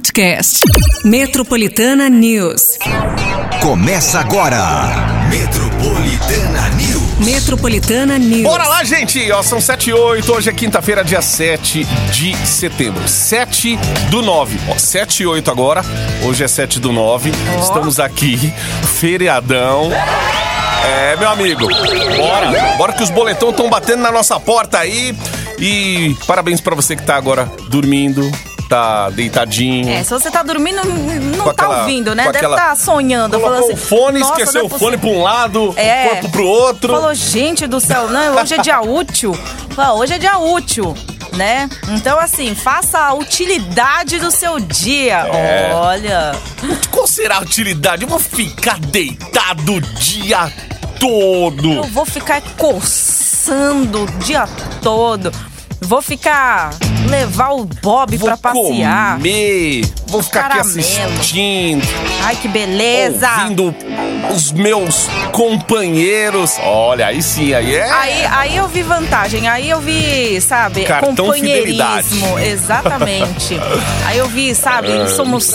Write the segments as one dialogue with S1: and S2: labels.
S1: podcast. Metropolitana News.
S2: Começa agora. Metropolitana News.
S1: Metropolitana News.
S3: Bora lá, gente! Ó, são 7 e 8. Hoje é quinta-feira, dia 7 de setembro. 7 do 9. Ó, 7 e 8 agora. Hoje é 7 do 9. Estamos aqui. Feriadão. É, meu amigo. Bora. Bora que os boletões estão batendo na nossa porta aí. E parabéns pra você que tá agora dormindo. Tá deitadinho.
S4: É, se você tá dormindo, não
S3: Com
S4: tá
S3: aquela-
S4: ouvindo, né? Deve
S3: aquela-
S4: estar sonhando.
S3: Colocou
S4: falando
S3: o
S4: assim,
S3: fone,
S4: "Nossa,
S3: esqueceu
S4: não
S3: o
S4: é
S3: fone
S4: possível."
S3: pra um lado,
S4: É.
S3: o corpo pro outro.
S4: Falou, gente do céu, não, hoje é dia útil. Falou, hoje é dia útil, né? Então, assim, faça a utilidade do seu dia.
S3: É.
S4: Olha.
S3: Qual será a utilidade? Eu vou ficar deitado o dia todo.
S4: Eu vou ficar coçando o dia todo. Vou ficar. levar o Bob
S3: Vou
S4: pra passear.
S3: comer, vou ficar aqui
S4: Caramelo.
S3: assistindo,
S4: Ai, que beleza!
S3: ouvindo os meus companheiros. Olha, aí sim, aí é.
S4: Aí, aí eu vi vantagem, aí eu vi, sabe,
S3: Cartão
S4: companheirismo. Exatamente. aí eu vi, sabe,
S3: É.
S4: somos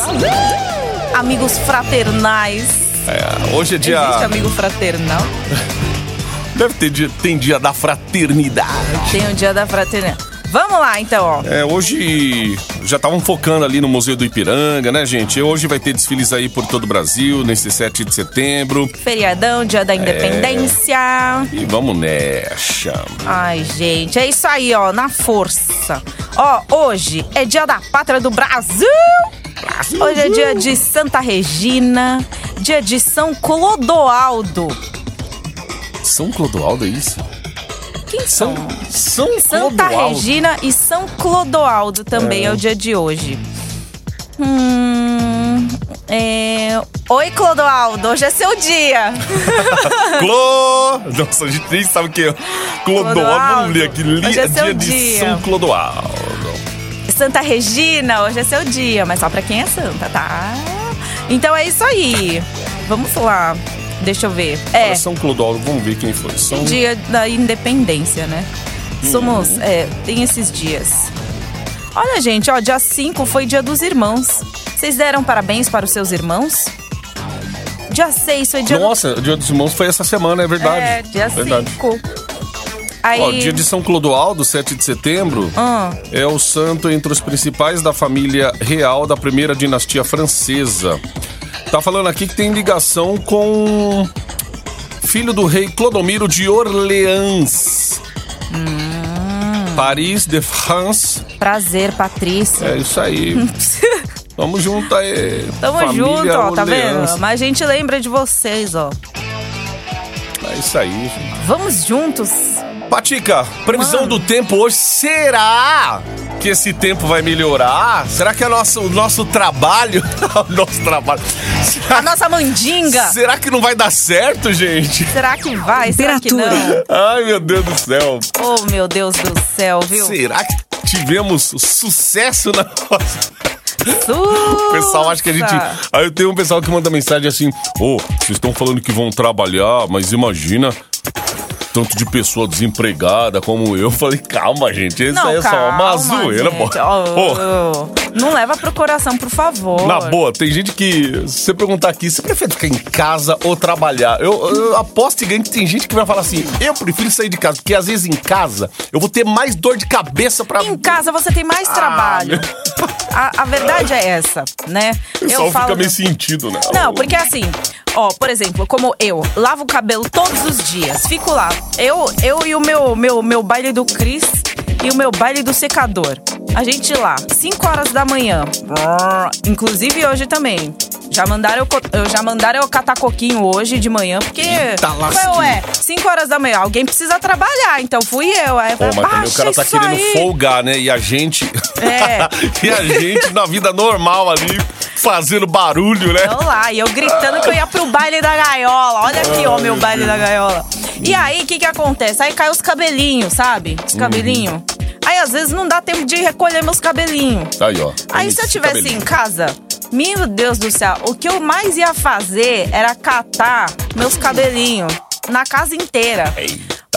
S4: amigos fraternais.
S3: É, hoje é dia.
S4: Existe amigo fraternal?
S3: Deve ter dia, tem dia da fraternidade.
S4: Tem o dia da fraternidade. Vamos lá, então, ó.
S3: É, hoje já estavam focando ali no Museu do Ipiranga, né, gente? Hoje vai ter desfiles aí por todo o Brasil, nesse 7 de setembro.
S4: Feriadão, dia da independência.
S3: E vamos nessa.
S4: Ai, gente, é isso aí, ó, na força. Ó, hoje é dia da pátria do Brasil. Hoje é dia de Santa Regina, dia de São Clodoaldo.
S3: São Clodoaldo é isso?
S4: Quem
S3: São,
S4: são?
S3: São
S4: Santa
S3: Clodoaldo.
S4: Regina e São Clodoaldo também é. o dia de hoje. Hum, é... Oi, Clodoaldo, hoje é seu dia.
S3: Clô... Nossa, a gente nem sabe o que é. Clodoaldo, vamos ler aqui. Li-
S4: Hoje é seu
S3: dia de
S4: dia.
S3: São Clodoaldo.
S4: Santa Regina, hoje é seu dia, mas só pra quem é santa, tá? Então é isso aí. Vamos lá. Deixa eu ver. É,
S3: São Clodoaldo, vamos ver quem foi. São...
S4: dia da independência, né?
S3: Uhum.
S4: Somos. É, tem esses dias. Olha, gente, ó, dia 5 foi dia dos irmãos. Vocês deram parabéns para os seus irmãos? Dia 6 foi dia
S3: Nossa, o Dia dos Irmãos foi essa semana, é verdade.
S4: É, dia
S3: Verdade.
S4: 5. Aí.
S3: Ó, dia de São Clodoaldo, 7 de setembro,
S4: Ah,
S3: é o santo entre os principais da família real da primeira dinastia francesa. Tá falando aqui que tem ligação com filho do rei Clodomiro de Orleans.
S4: Hum.
S3: Paris de France.
S4: prazer, Patrícia.
S3: É isso aí. Tamo junto aí.
S4: Tamo
S3: família
S4: junto, ó, tá
S3: Orleans.
S4: vendo? Mas a gente lembra de vocês, ó.
S3: É isso aí, gente.
S4: Vamos juntos.
S3: Patica, previsão
S4: Mano.
S3: do tempo hoje. Será que esse tempo vai melhorar? Será que é nosso, o nosso trabalho. o nosso trabalho.
S4: A
S3: Será,
S4: nossa mandinga.
S3: será que não vai dar certo, gente?
S4: Será que vai? Será que não?
S3: Ai, meu Deus do céu.
S4: Oh, meu Deus do céu, viu?
S3: Será que tivemos sucesso na nossa.
S4: O
S3: O pessoal acha que a gente. Aí eu tenho um pessoal que manda mensagem assim: Ô, vocês estão falando que vão trabalhar, mas imagina. Tanto de pessoa desempregada como eu. Eu falei, calma, gente. Isso
S4: Não,
S3: aí é só uma
S4: calma,
S3: zoeira, pô.
S4: Ó,
S3: Pô,
S4: Não leva pro coração, por favor.
S3: Na boa, tem gente que, se você perguntar aqui, você prefere ficar em casa ou trabalhar? Eu, eu aposto e ganho que tem gente que vai falar assim: eu prefiro sair de casa, porque às vezes em casa eu vou ter mais dor de cabeça pra.
S4: Em casa você tem mais
S3: Ah,
S4: trabalho. A, a verdade é essa, né?
S3: O pessoal fica meio sentido, né?
S4: Não, porque assim, ó, por exemplo, como eu lavo o cabelo todos os dias, fico lá. Eu, eu e o meu, meu, meu baile do Cris e o meu baile do secador. A gente lá, 5 horas da manhã. Inclusive hoje também. Já mandaram eu, já mandaram eu catar coquinho hoje de manhã, porque.
S3: Eita, lasquinha.
S4: Ué, 5 horas da manhã, alguém precisa trabalhar, então fui eu. Aí eu
S3: Pô, mas também o
S4: "Baixa
S3: cara tá querendo
S4: aí."
S3: folgar, né? E a gente.
S4: É.
S3: e a gente na vida normal ali, fazendo barulho, né?
S4: Eu lá, e eu gritando que eu ia pro baile da gaiola. Olha aqui, ó, meu baile da gaiola. E aí, o que que acontece? Aí cai os cabelinhos, sabe? Os cabelinhos. Aí, às vezes, não dá tempo de recolher meus cabelinhos.
S3: Aí, ó.
S4: Aí, se eu
S3: Esse
S4: tivesse
S3: cabelinho.
S4: em casa, meu Deus do céu, o que eu mais ia fazer era catar meus cabelinhos na casa inteira.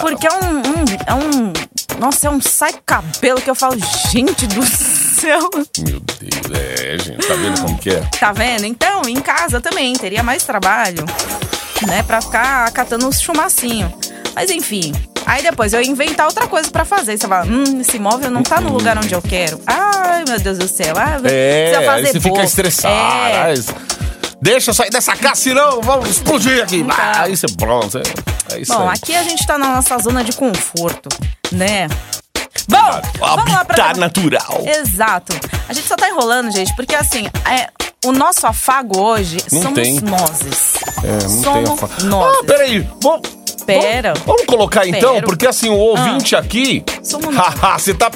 S4: Porque é um, um- é um. Nossa, é um sai cabelo que eu falo, gente do céu.
S3: Meu Deus, é, gente, tá vendo como que é?
S4: Tá vendo? Então, em casa também teria mais trabalho, né? Pra ficar catando uns chumacinho. Mas enfim. Aí depois eu ia inventar outra coisa pra fazer. Você fala, hum, esse móvel não tá no lugar onde eu quero. Ai, meu Deus do céu. Ah,
S3: É,
S4: precisa
S3: aí você fica
S4: pouco.
S3: estressado.
S4: É.
S3: Deixa eu sair dessa casa, senão vamos explodir aqui. Ah, aí você pronto. É, é isso
S4: Bom,
S3: aí.
S4: aqui a gente tá na nossa zona de conforto, né? Bom, vamos lá pra...
S3: habitat natural.
S4: Exato. A gente só tá enrolando, gente, porque assim, é, o nosso afago hoje
S3: Não
S4: somos
S3: tem.
S4: nozes.
S3: É, não tem
S4: somos nozes.
S3: Ah, peraí. Vamos,
S4: Pera.
S3: Vamos, vamos colocar então, porque assim, o ouvinte aqui.
S4: Somos nós.
S3: Haha, Você tá,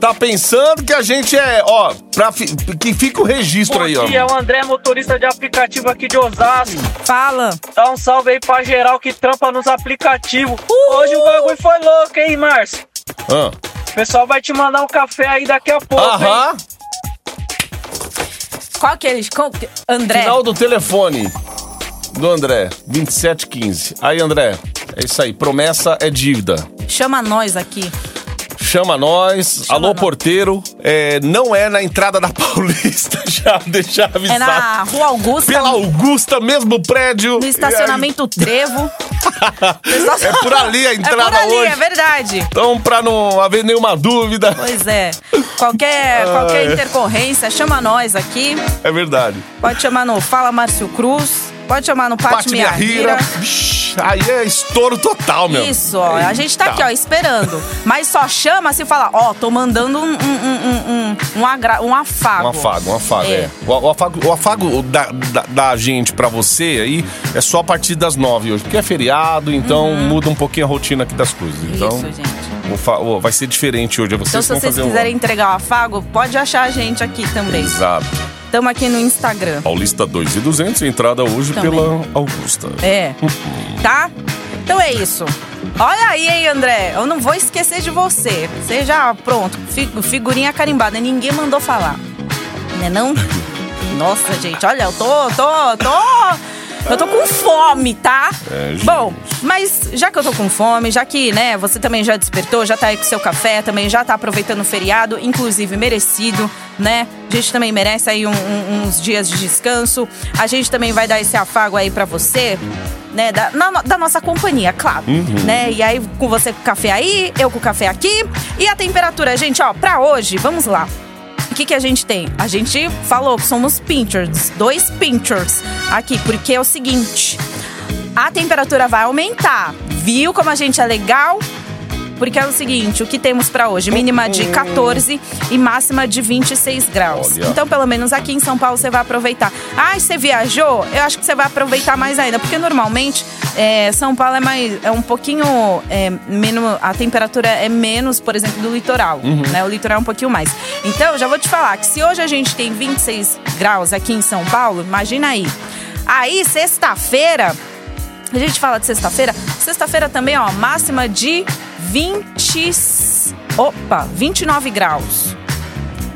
S3: tá pensando que a gente é, ó, pra fi- que fica o registro
S5: Bom
S3: aí, ó.
S5: dia, é o André, motorista de aplicativo aqui de Osasco.
S4: Fala.
S5: Dá um salve aí pra geral que trampa nos aplicativos.
S4: Uh!
S5: Hoje o bagulho foi louco, hein, Márcio?
S3: Ah.
S5: O pessoal vai te mandar um café aí daqui a pouco, hein?
S3: Aham.
S4: Qual que eles. qual que- André.
S3: Final do telefone do André, 2715. Aí, André, é isso aí. Promessa é dívida.
S4: Chama nós aqui.
S3: Chama nós.
S4: Chama
S3: Alô,
S4: nós.
S3: porteiro. É, não é na entrada da Paulista, já deixar avisado.
S4: É na Rua Augusta.
S3: Pela Augusta, mesmo prédio.
S4: No estacionamento Trevo.
S3: É por ali a
S4: É
S3: entrada
S4: por ali,
S3: hoje.
S4: é verdade.
S3: Então, pra não haver nenhuma dúvida,
S4: Pois é. Qualquer, qualquer intercorrência, chama nós aqui.
S3: é verdade.
S4: Pode chamar no Fala Márcio Cruz. Pode chamar no Pate Minha Rira.
S3: Aí é estouro total, meu.
S4: Isso, ó. A gente tá
S3: Eita.
S4: aqui, ó, esperando. Mas só chama se fala, ó, tô mandando um, um, um, um, um, agra- um afago.
S3: Um afago, um afago, é.
S4: É.
S3: O, o afago, o afago da, da, da gente pra você aí é só a partir das nove hoje, porque é feriado, então muda um pouquinho a rotina aqui das coisas. Então,
S4: Uhum. Isso, gente.
S3: o o- vai ser diferente hoje. é Vocês
S4: Então, se vocês quiserem entregar o afago, pode achar a gente aqui também.
S3: Exato.
S4: Estamos aqui no Instagram.
S3: Paulista 2 e 200, entrada hoje
S4: Também.
S3: pela Augusta.
S4: É. Tá? Então é isso. Olha aí, hein, André. Eu não vou esquecer de você. Você já, pronto, fi- figurinha carimbada. Ninguém mandou falar. Né não? Nossa, gente, olha, eu tô, tô, tô... Eu tô com fome, tá?
S3: É.
S4: Bom, mas já que eu tô com fome, já que, né, você também já despertou, já tá aí com seu café, também já tá aproveitando o feriado, inclusive merecido, né? A gente também merece aí um- um- uns dias de descanso. A gente também vai dar esse afago aí pra você, né? Da, na- da nossa companhia, claro. Né? E aí, com você com o café aí, eu com o café aqui. E a temperatura, gente, ó, pra hoje, vamos lá. Que, que a gente tem? A gente falou que somos pinchers, dois pinchers aqui, porque é o seguinte: a temperatura vai aumentar. Viu como a gente é legal? Porque é o seguinte, o que temos pra hoje? Mínima de 14 e máxima de 26 graus.
S3: Olha.
S4: Então, pelo menos aqui em São Paulo, você vai aproveitar. Ah, você viajou? Eu acho que você vai aproveitar mais ainda, porque normalmente é, São Paulo é mais é um pouquinho é, menos a temperatura é menos, por exemplo, do litoral, né? O litoral é um pouquinho mais. Então, eu já vou te falar que se hoje a gente tem 26 graus aqui em São Paulo, imagina aí. Aí, sexta-feira, a gente fala de sexta-feira. Sexta-feira também, ó, máxima de 20. Opa, 29 graus.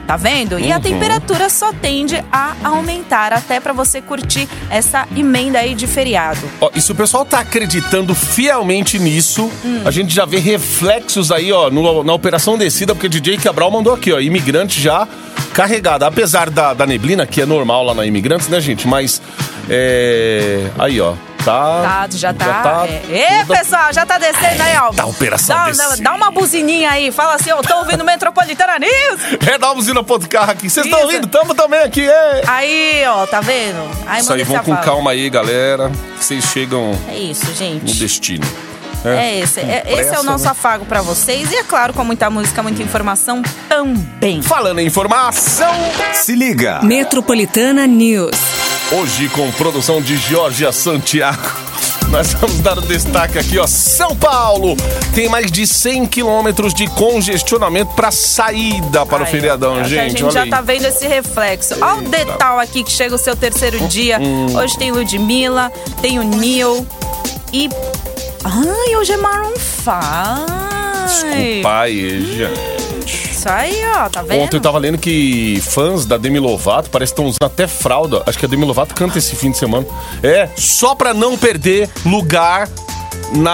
S4: Tá vendo? E a
S3: Uhum.
S4: temperatura só tende a aumentar até pra você curtir essa emenda aí de feriado.
S3: Ó, e se o pessoal tá acreditando fielmente nisso,
S4: Hum.
S3: a gente já vê reflexos aí, ó, no- na Operação Descida, porque DJ Cabral mandou aqui, ó, imigrante já carregada. Apesar da, da neblina, que é normal lá na Imigrantes, né, gente? Mas, é... Aí, ó, tá...
S4: Tá, já tá. é. Ê,
S3: toda-
S4: pessoal, já tá descendo aí, ó.
S3: Da Operação
S4: dá, dá, dá uma buzininha aí. Fala assim, eu tô ouvindo Metropolitana News.
S3: É da usina ponto carro aqui. Vocês estão ouvindo? Tamo também aqui, é.
S4: Aí, ó, tá vendo? Aí
S3: Isso aí, vão com
S4: afago.
S3: calma aí, galera. que Vocês chegam
S4: É isso,
S3: no
S4: gente.
S3: destino.
S4: É esse. É, esse é o nosso
S3: né?
S4: afago pra vocês. E é claro, com muita música, muita informação também.
S3: Falando em informação,
S2: Se liga.
S1: Metropolitana News.
S3: Hoje com produção de Georgia Santiago. Nós vamos dar o destaque aqui, ó. São Paulo tem mais de 100 quilômetros de congestionamento para saída para o
S4: Aí,
S3: feriadão,
S4: ó,
S3: gente.
S4: A gente já
S3: aí.
S4: tá vendo esse reflexo. Olha o detal aqui que chega o seu terceiro dia.
S3: Hum.
S4: Hoje tem Ludmilla, tem o Neil e. Ai, hoje é Maroon 5.
S3: Desculpa aí, gente.
S4: Isso aí, ó, tá vendo?
S3: Ontem eu tava lendo que fãs da Demi Lovato parece que estão usando até fralda. Acho que a Demi Lovato canta esse fim de semana. É, só pra não perder lugar na.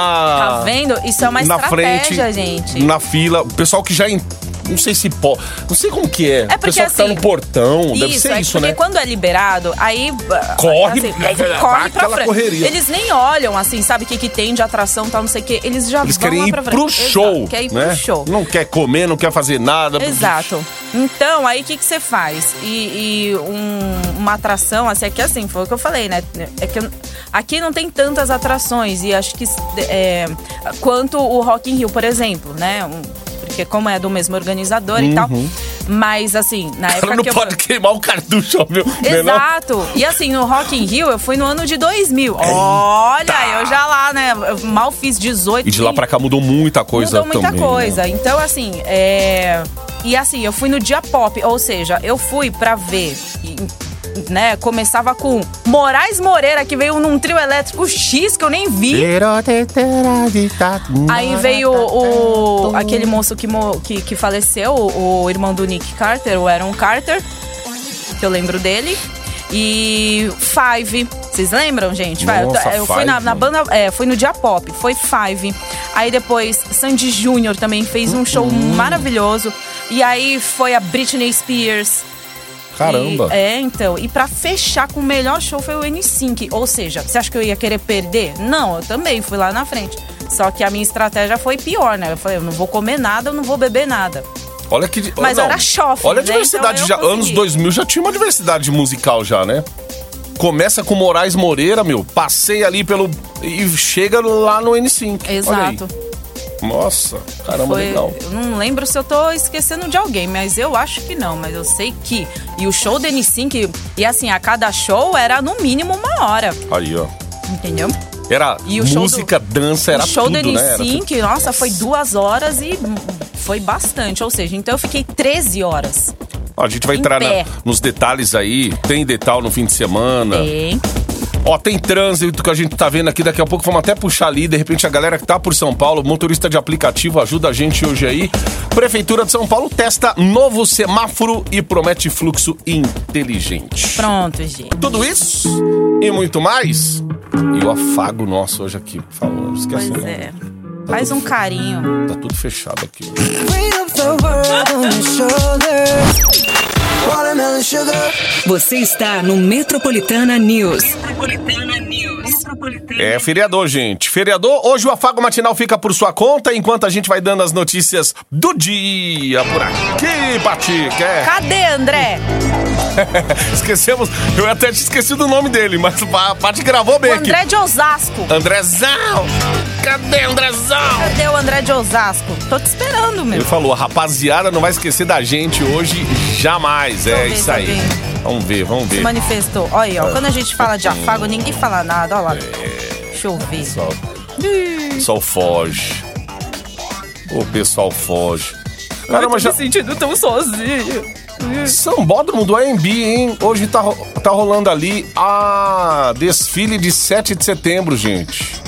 S4: Tá vendo? Isso é uma
S3: na
S4: estratégia,
S3: frente,
S4: gente.
S3: na fila. O pessoal que já en- Não sei se pode. Não sei como que é.
S4: É
S3: o
S4: porque,
S3: pessoal que tá
S4: assim,
S3: no portão. deve
S4: Isso,
S3: ser
S4: é
S3: isso,
S4: porque
S3: né?
S4: quando é liberado, aí. ah,
S3: Corre,
S4: assim, corre pra frente.
S3: correria.
S4: Eles nem olham assim, sabe o que, que tem de atração tal, não sei o que. Eles já
S3: Eles
S4: vão
S3: querem
S4: lá
S3: ir
S4: pra frente.
S3: pro
S4: Exato,
S3: show.
S4: Quer ir
S3: né?
S4: pro show.
S3: Não quer comer, não quer fazer nada.
S4: Exato. Então, aí o que, que você faz? E, e um- uma atração, assim, aqui assim, foi o que eu falei, né? É que eu- aqui não tem tantas atrações, e acho que é, quanto o Rock in Rio, por exemplo, né? Um- porque como é do mesmo organizador e tal. Mas assim, na época
S3: cara não
S4: que eu.
S3: pode queimar o cartucho, meu.
S4: Exato. E assim, no Rock in Rio, eu fui no ano de 2000. Olha, eu já lá, né? eu mal fiz 18.
S3: E de lá pra cá mudou muita coisa
S4: Mudou muita
S3: também. né?
S4: coisa. Então, assim, é. E assim, eu fui no dia pop, ou seja, eu fui pra ver. Né, começava com Moraes Moreira, que veio num trio elétrico X que eu nem vi. Aí veio o, aquele moço que, que, que faleceu, o, irmão do Nick Carter, o Aaron Carter, que eu lembro dele. E Five, vocês lembram, gente? Eu-
S3: Nossa,
S4: eu fui na,
S3: Five.
S4: na banda, é, fui no dia pop, foi Five. Aí depois Sandy Júnior também fez um show
S3: Hum.
S4: maravilhoso. E aí foi a Britney Spears.
S3: Caramba.
S4: E- é, então. E pra fechar com o melhor show foi o N5. Ou seja, você acha que eu ia querer perder? Não, eu também fui lá na frente. Só que a minha estratégia foi pior, né? Eu falei, eu não vou comer nada, eu não vou beber nada.
S3: Olha que.
S4: Mas
S3: não,
S4: era chofe,
S3: Olha a
S4: né?
S3: diversidade
S4: Então eu
S3: já. Anos
S4: consegui.
S3: 2000 já tinha uma diversidade musical já, né? Começa com Moraes Moreira, meu. Passei ali pelo. E chega lá no N5. Olha aí.
S4: Exato.
S3: Nossa, caramba,
S4: Foi,
S3: legal.
S4: eu não lembro se eu tô esquecendo de alguém, mas eu acho que não. Mas eu sei que. E o show do N5, e assim, a cada show era no mínimo uma hora.
S3: Aí, ó.
S4: Entendeu?
S3: Era
S4: E
S3: música, dança, era
S4: o show
S3: tudo,
S4: do
S3: né? Tudo.
S4: N5, nossa, foi duas horas e foi bastante. Ou seja, então eu fiquei 13 horas.
S3: Ó, a gente vai entrar na- nos detalhes aí. Tem detalhe no fim de semana.
S4: Tem.
S3: Ó, tem trânsito que a gente tá vendo aqui. Daqui a pouco vamos até puxar ali. De repente, a galera que tá por São Paulo, motorista de aplicativo, ajuda a gente hoje aí. Prefeitura de São Paulo testa novo semáforo e promete fluxo inteligente.
S4: Pronto, gente.
S3: Tudo isso e muito mais. E o afago nosso hoje aqui, falando. Esquece
S4: Pois
S3: não.
S4: é. Faz um carinho.
S3: Tá tudo fechado aqui.
S1: Você está no Metropolitana News.
S3: É feriador, gente. Feriador, hoje o afago matinal fica por sua conta, enquanto a gente vai dando as notícias do dia por aqui, Patica. É.
S4: Cadê, André?
S3: Esquecemos, eu até te esqueci do nome dele, mas a Paty gravou bem
S4: O
S3: aqui.
S4: André de Osasco.
S3: Andrezão! Cadê Andrezão?
S4: Cadê o André de Osasco? Tô te esperando, meu.
S3: Ele falou, a rapaziada não vai esquecer da gente hoje jamais. É
S4: ver
S3: isso
S4: se
S3: aí.
S4: alguém
S3: Vamos ver, vamos
S4: Se
S3: ver.
S4: manifestou. Olha aí, ó. Quando a gente fala de afago, ninguém fala nada. Olha lá. Deixa eu ver.
S3: Pessoal, o pessoal foge. O pessoal foge. Caramba, já...
S4: sentindo tão sozinho.
S3: Sambódromo do AMB, hein? Hoje tá, ro- tá rolando ali a desfile de 7 de setembro, gente.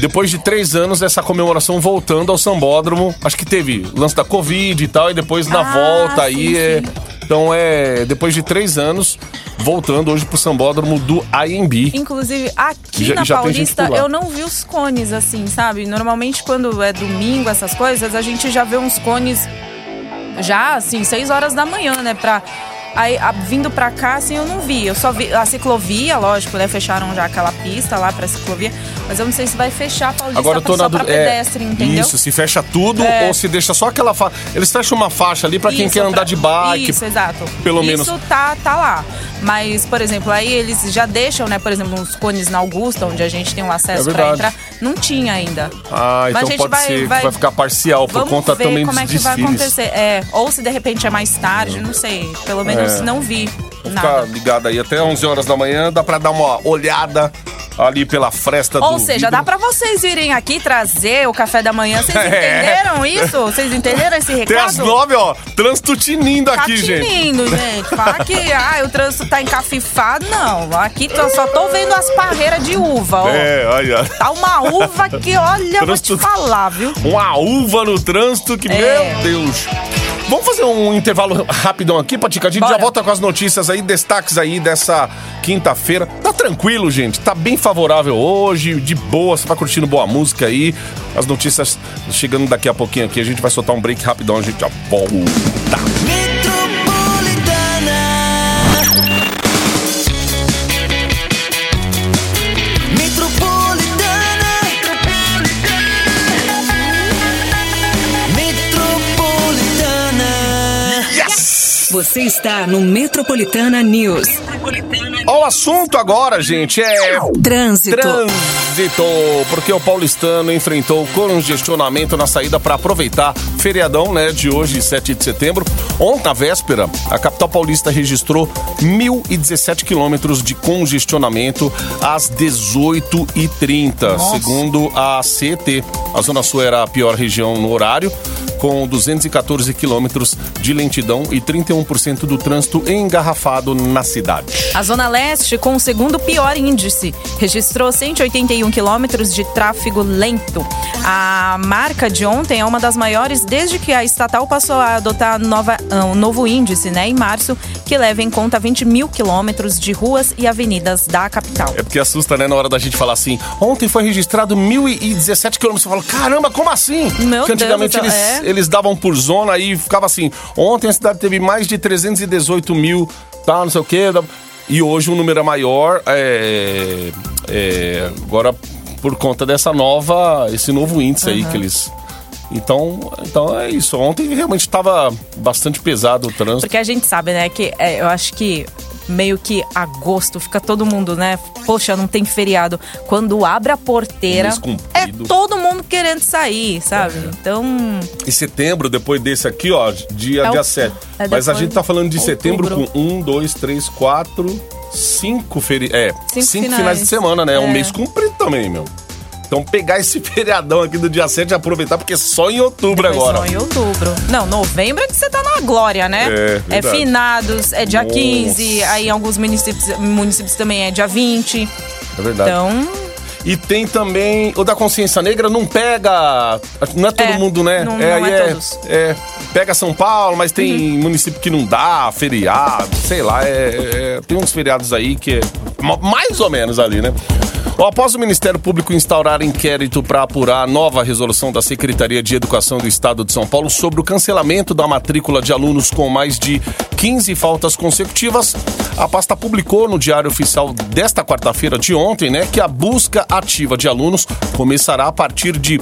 S3: Depois de três anos, essa comemoração voltando ao Sambódromo. Acho que teve lance da Covid e tal, e depois na
S4: Ah,
S3: volta aí
S4: sim,
S3: é.
S4: sim.
S3: Então é. Depois de três anos, voltando hoje pro Sambódromo do AMB.
S4: Inclusive, aqui
S3: Já-
S4: na
S3: já
S4: Paulista, eu não vi os cones assim, sabe? Normalmente, quando é domingo, essas coisas, a gente já vê uns cones já, assim, 6 horas da manhã, né? Pra. Aí, a- vindo pra cá, assim, eu não vi. Eu só vi a ciclovia, lógico, né? Fecharam já aquela pista lá pra ciclovia. Mas eu não sei se vai fechar a Paulista
S3: Agora eu tô
S4: só
S3: na
S4: pra
S3: é,
S4: pedestre, entendeu?
S3: Isso, se fecha tudo
S4: É.
S3: ou se deixa só aquela faixa. Eles fecham uma faixa ali pra quem
S4: Isso,
S3: quer andar
S4: pra-
S3: de bike.
S4: Isso, exato.
S3: pelo
S4: Isso
S3: menos.
S4: tá, tá lá. Mas, por exemplo, aí eles já deixam, né? Por exemplo, uns cones na Augusta, onde a gente tem o acesso
S3: É
S4: pra entrar. Não tinha ainda.
S3: Ah,
S4: Mas a
S3: então
S4: gente
S3: pode
S4: vai-
S3: ser
S4: vai-
S3: vai ficar parcial por
S4: Vamos
S3: conta
S4: ver
S3: também
S4: como
S3: dos
S4: é que vai
S3: desfiles.
S4: acontecer. É, ou se de repente é mais tarde, não sei. Pelo menos
S3: É.
S4: não vi
S3: Ficar
S4: nada.
S3: ligado aí até 11 horas da manhã, dá pra dar uma olhada ali pela fresta do
S4: Ou seja,
S3: vidro.
S4: dá pra vocês virem aqui trazer o café da manhã. Vocês
S3: É.
S4: entenderam isso? Vocês entenderam esse recado?
S3: Até às 9, ó, trânsito tinindo
S4: Tá
S3: aqui, gente.
S4: tinindo, gente. Falar que ah, o trânsito tá encafifado, não. Aqui eu só tô vendo as parreiras de uva, ó.
S3: É, olha.
S4: Tá uma uva que, olha, eu vou te
S3: Trânsito-
S4: falar, viu?
S3: Uma uva no trânsito que,
S4: É.
S3: meu Deus. Vamos fazer um intervalo rapidão aqui, Patica. A gente
S4: Bora.
S3: já volta com as notícias aí, destaques aí dessa quinta-feira. Tá tranquilo, gente. Tá bem favorável hoje, de boa. Você tá curtindo boa música aí. As notícias chegando daqui a pouquinho aqui. A gente vai soltar um break rapidão, a gente já volta.
S1: Você está no Metropolitana News.
S3: Ó, o assunto agora, gente, é
S1: Trânsito.
S3: Trânsito, porque o paulistano enfrentou congestionamento na saída para aproveitar feriadão, né, de hoje, 7 de setembro. Ontem, na véspera, a capital paulista registrou 1.017 quilômetros de congestionamento às 18h30, segundo a CET. A Zona Sul era a pior região no horário, com 214 quilômetros de lentidão e 31% do trânsito engarrafado na cidade.
S4: A Zona Leste, com o segundo pior índice, registrou 181 quilômetros de tráfego lento. A marca de ontem é uma das maiores desde que a estatal passou a adotar nova, ah, um novo índice, né, em março, que leva em conta 20 mil quilômetros de ruas e avenidas da capital.
S3: É porque assusta, né, na hora da gente falar assim. Ontem foi registrado 1.017 quilômetros. Você fala, caramba, como assim?
S4: Meu
S3: porque antigamente
S4: Deus,
S3: eles,
S4: é.
S3: Eles davam por zona e ficava assim. Ontem a cidade teve mais de 318 mil, tá, não sei o quê. E hoje o número é maior. É, é, agora, por conta dessa nova, esse novo índice aí que eles. Então, então é isso. Ontem realmente estava bastante pesado o trânsito.
S4: Porque a gente sabe, né, que é, eu acho que meio que agosto fica todo mundo, né? Poxa, não tem feriado. Quando abre a porteira, é todo mundo querendo sair, sabe? Então,
S3: Em setembro, depois desse aqui, ó, dia,
S4: É o-
S3: dia 7.
S4: é
S3: Mas a gente tá falando de setembro
S4: outubro.
S3: com um, dois, três, quatro, cinco feri... É, cinco,
S4: Cinco
S3: finais.
S4: finais.
S3: de semana, né? É um
S4: É.
S3: mês comprido também, meu. Então pegar esse feriadão aqui do dia 7 e aproveitar, porque é só em outubro
S4: depois
S3: agora.
S4: só em outubro. Não, novembro é que você tá na glória, né?
S3: É,
S4: É finados, é dia
S3: Nossa.
S4: 15, aí em alguns municípios, municípios também é dia 20.
S3: É verdade.
S4: Então,
S3: E tem também o da consciência negra, não pega. Não é todo
S4: É,
S3: mundo, né?
S4: não- não
S3: aí
S4: é todos.
S3: é, pega São Paulo, mas tem município que não dá, feriado, sei lá. é- é- tem uns feriados aí que é ma- mais ou menos ali, né? Após o Ministério Público instaurar inquérito para apurar a nova resolução da Secretaria de Educação do Estado de São Paulo sobre o cancelamento da matrícula de alunos com mais de 15 faltas consecutivas, a pasta publicou no Diário Oficial desta quarta-feira de ontem, né, que a busca ativa de alunos começará a partir de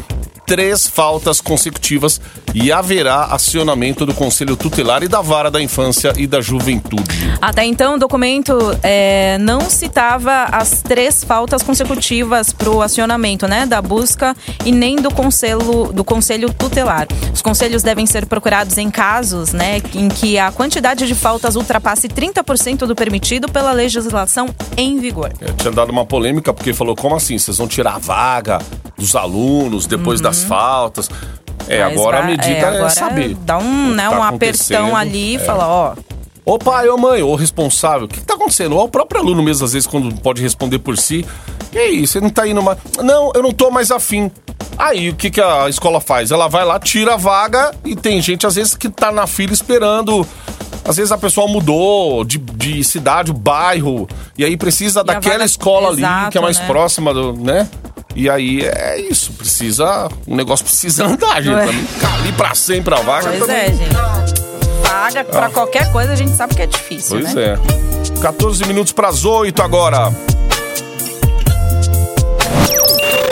S3: três faltas consecutivas e haverá acionamento do Conselho Tutelar e da Vara da Infância e da Juventude.
S4: Até então, o documento é, não citava as três faltas consecutivas para o acionamento né, da busca e nem do conselho, do conselho tutelar. Os conselhos devem ser procurados em casos né, em que a quantidade de faltas ultrapasse 30% do permitido pela legislação em vigor.
S3: É, tinha dado uma polêmica porque falou: como assim? Vocês vão tirar a vaga dos alunos depois das faltas? É,
S4: Mas
S3: agora a medida é,
S4: agora
S3: saber.
S4: Dá um, né,
S3: tá
S4: um apertão ali e
S3: É.
S4: fala, ó,
S3: Ô pai, ô mãe, ô responsável, o que, que tá acontecendo? Ou o próprio aluno mesmo, às vezes, quando pode responder por si. E aí, você não tá indo mais. Não, eu não tô mais afim. Aí, o que, que a escola faz? Ela vai lá, tira a vaga e tem gente, às vezes, que tá na fila esperando. Às vezes a pessoa mudou de, de cidade, o bairro, e aí precisa
S4: a
S3: daquela
S4: vaga-
S3: escola ali, que é
S4: Exato,
S3: mais
S4: né?
S3: próxima, do, né? E aí é isso, precisa. O negócio precisa andar, gente.
S4: Ué.
S3: Pra ali pra sempre a vaga.
S4: pois
S3: também.
S4: é, gente. Vaga pra qualquer coisa a gente sabe que é difícil,
S3: Pois
S4: né?
S3: é. 14 minutos para as 8 agora.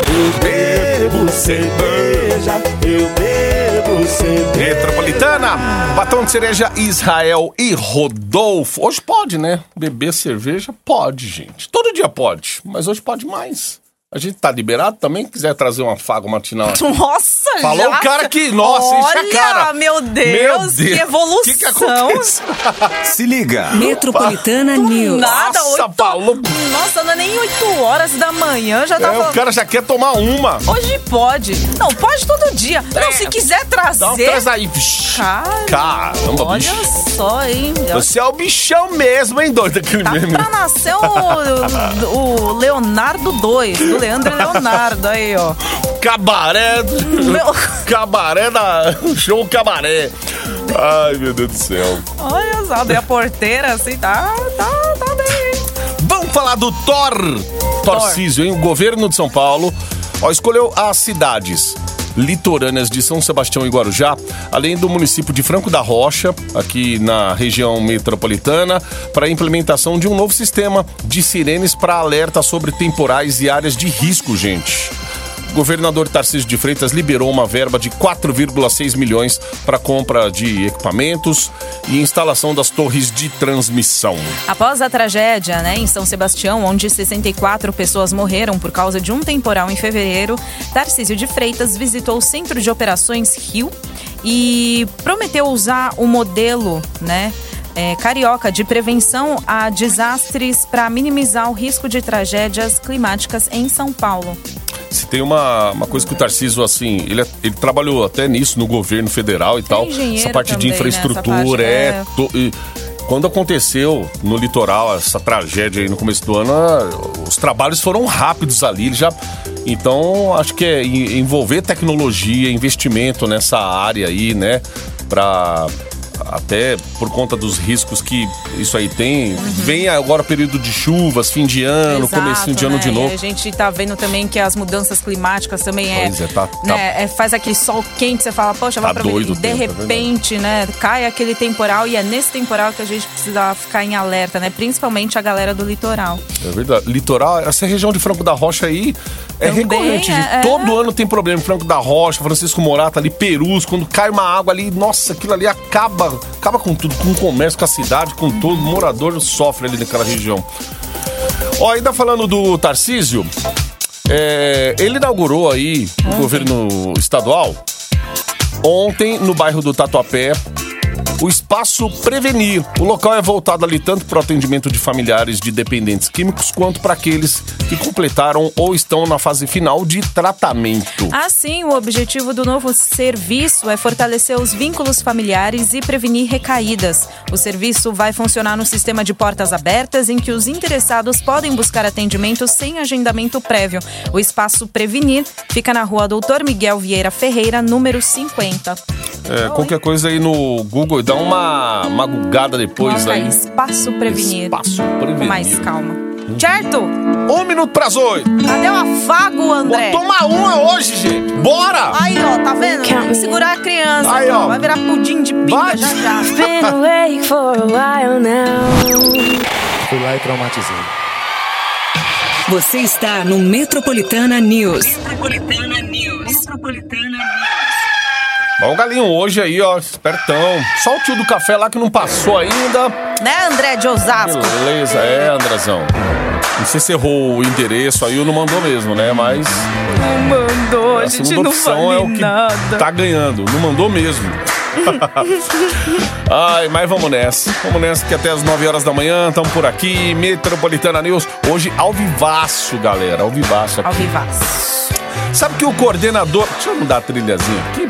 S3: Eu bebo cerveja, eu bebo cerveja. Metropolitana, batom de cereja Israel e Rodolfo. Hoje pode, né? Beber cerveja pode, gente. Todo dia pode, mas hoje pode mais. A gente tá liberado também, quiser trazer uma faga matinal. aqui.
S4: Nossa,
S3: Falou
S4: já?
S3: o cara que, nossa, enche a cara.
S4: Olha, meu Deus,
S3: Meu Deus.
S4: que evolução.
S3: Que, que aconteceu?
S2: Se liga.
S1: Metropolitana News.
S4: Nada,
S3: Nossa,
S4: oito...
S3: falou.
S4: Nossa, não é nem 8 horas da manhã, já tá
S3: É, o cara já quer tomar uma.
S4: Hoje pode. Não, pode todo dia. Não, se quiser trazer...
S3: Um traz aí. Vixe.
S4: Cara,
S3: Caramba,
S4: olha
S3: bicho.
S4: só, hein?
S3: Você é o bichão mesmo, hein, doido?
S4: Tá
S3: meme.
S4: pra nascer o, o Leonardo 2, do Leandro Leonardo, aí, ó.
S3: Cabaré.
S4: Meu-
S3: Cabaré da. Show cabaré. Ai, meu Deus do céu.
S4: Olha só, abrir a porteira assim, tá, tá, tá bem?
S3: Vamos falar do Thor. Torcísio, hein? O governo de São Paulo ó, escolheu as cidades litorâneas de São Sebastião e Guarujá, além do município de Franco da Rocha, aqui na região metropolitana, para a implementação de um novo sistema de sirenes para alerta sobre temporais e áreas de risco, gente. Governador Tarcísio de Freitas liberou uma verba de 4,6 milhões para compra de equipamentos e instalação das torres de transmissão.
S4: Após a tragédia né, em São Sebastião, onde 64 pessoas morreram por causa de um temporal em fevereiro, Tarcísio de Freitas visitou o Centro de Operações Rio e prometeu usar o modelo, né? É, carioca de prevenção a desastres para minimizar o risco de tragédias climáticas em São Paulo.
S3: Se tem uma, uma coisa que o Tarcísio, assim, ele, ele trabalhou até nisso no governo federal e tal.
S4: engenheiro
S3: Essa parte
S4: também,
S3: de
S4: né?
S3: infraestrutura,
S4: parte,
S3: é.
S4: é.
S3: to- e quando aconteceu no litoral essa tragédia aí no começo do ano, ah, os trabalhos foram rápidos ali. Já, então, acho que é en- envolver tecnologia, investimento nessa área aí, né? Pra. Até por conta dos riscos que isso aí tem. Vem agora período de chuvas, fim de ano,
S4: Exato,
S3: comecinho de ano
S4: né?
S3: de novo.
S4: E a gente tá vendo também que as mudanças climáticas também é.
S3: Pois é, tá- tá-
S4: né, é, faz aquele sol quente, você fala, poxa, vai
S3: Tá
S4: pra
S3: doido
S4: De
S3: tempo, é
S4: repente, né, cai aquele temporal e é nesse temporal que a gente precisa ficar em alerta, né? Principalmente a galera do litoral.
S3: É verdade. Litoral, essa região de Franco da Rocha aí é
S4: Também,
S3: recorrente.
S4: é, é.
S3: Todo ano tem problema. Franco da Rocha, Francisco Morata ali, Perus, quando cai uma água ali, nossa, aquilo ali acaba, acaba com tudo, com o comércio, com a cidade, com todo morador sofre ali naquela região. Ó, ainda falando do Tarcísio, é, ele inaugurou aí o governo estadual ontem no bairro do Tatuapé o espaço Prevenir. O local é voltado ali tanto para o atendimento de familiares de dependentes químicos quanto para aqueles que completaram ou estão na fase final de tratamento.
S4: Assim, o objetivo do novo serviço é fortalecer os vínculos familiares e prevenir recaídas. O serviço vai funcionar no sistema de portas abertas, em que os interessados podem buscar atendimento sem agendamento prévio. O espaço Prevenir fica na rua Doutor Miguel Vieira Ferreira, número 50.
S3: É, qualquer coisa aí no Google, dá uma, uma gugada depois
S4: Coloca
S3: aí.
S4: Espaço Prevenir.
S3: Espaço
S4: Com
S3: Prevenir.
S4: mais calma. Certo?
S3: Um minuto pras oito.
S4: Cadê o afago, André?
S3: Vou tomar uma hoje, gente. Bora!
S4: Aí, ó, tá vendo? Que segurar a criança.
S3: Aí, ó.
S4: Vai virar pudim de pinga
S3: Vai.
S4: já já.
S6: Been awake for a while now.
S7: Fui lá e traumatizei.
S1: Você está no Metropolitana News. Metropolitana News. Metropolitana News.
S3: O galinho hoje aí, ó, espertão. Só o tio do café lá que não passou ainda.
S4: Né, André de Osasco?
S3: Beleza, é, Andrezão. Não sei se errou o endereço aí ou não mandou mesmo, né? Mas
S4: Não mandou, a
S3: a
S4: gente
S3: segunda
S4: não
S3: opção é o que
S4: nada.
S3: tá ganhando. Não mandou mesmo. Ai, mas vamos nessa. Vamos nessa que até as 9 horas da manhã estamos por aqui. Metropolitana News. Hoje ao vivaço, galera. Ao vivaço aqui.
S4: Ao vivaço.
S3: Sabe que o coordenador. Deixa eu mudar a trilhazinha aqui.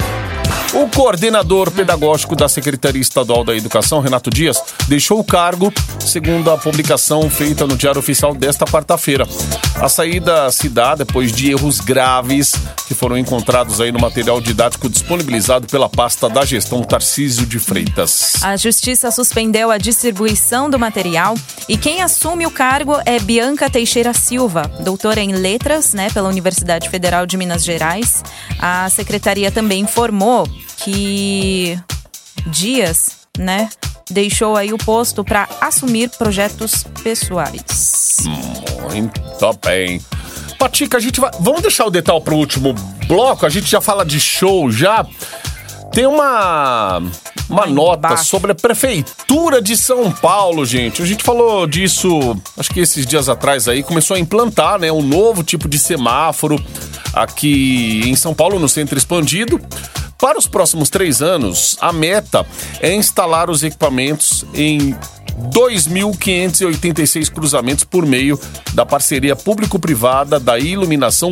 S3: O coordenador pedagógico da Secretaria Estadual da Educação, Renato Dias, deixou o cargo, segundo a publicação feita no Diário Oficial desta quarta-feira. A saída se dá depois de erros graves que foram encontrados aí no material didático disponibilizado pela pasta da gestão Tarcísio de Freitas.
S4: A justiça suspendeu a distribuição do material e quem assume o cargo é Bianca Teixeira Silva, doutora em letras, né, pela Universidade Federal de Minas Gerais. A secretaria também informou que Dias, né, deixou aí o posto para assumir projetos pessoais.
S3: Muito bem. Patica, a gente vai. Vamos deixar o detalhe pro último bloco. A gente já fala de show já. Tem uma uma nota sobre a prefeitura de São Paulo, gente. A gente falou disso, acho que esses dias atrás aí começou a implantar, né, um novo tipo de semáforo aqui em São Paulo no centro expandido. Para os próximos três anos, a meta é instalar os equipamentos em 2.586 cruzamentos por meio da parceria público-privada da iluminação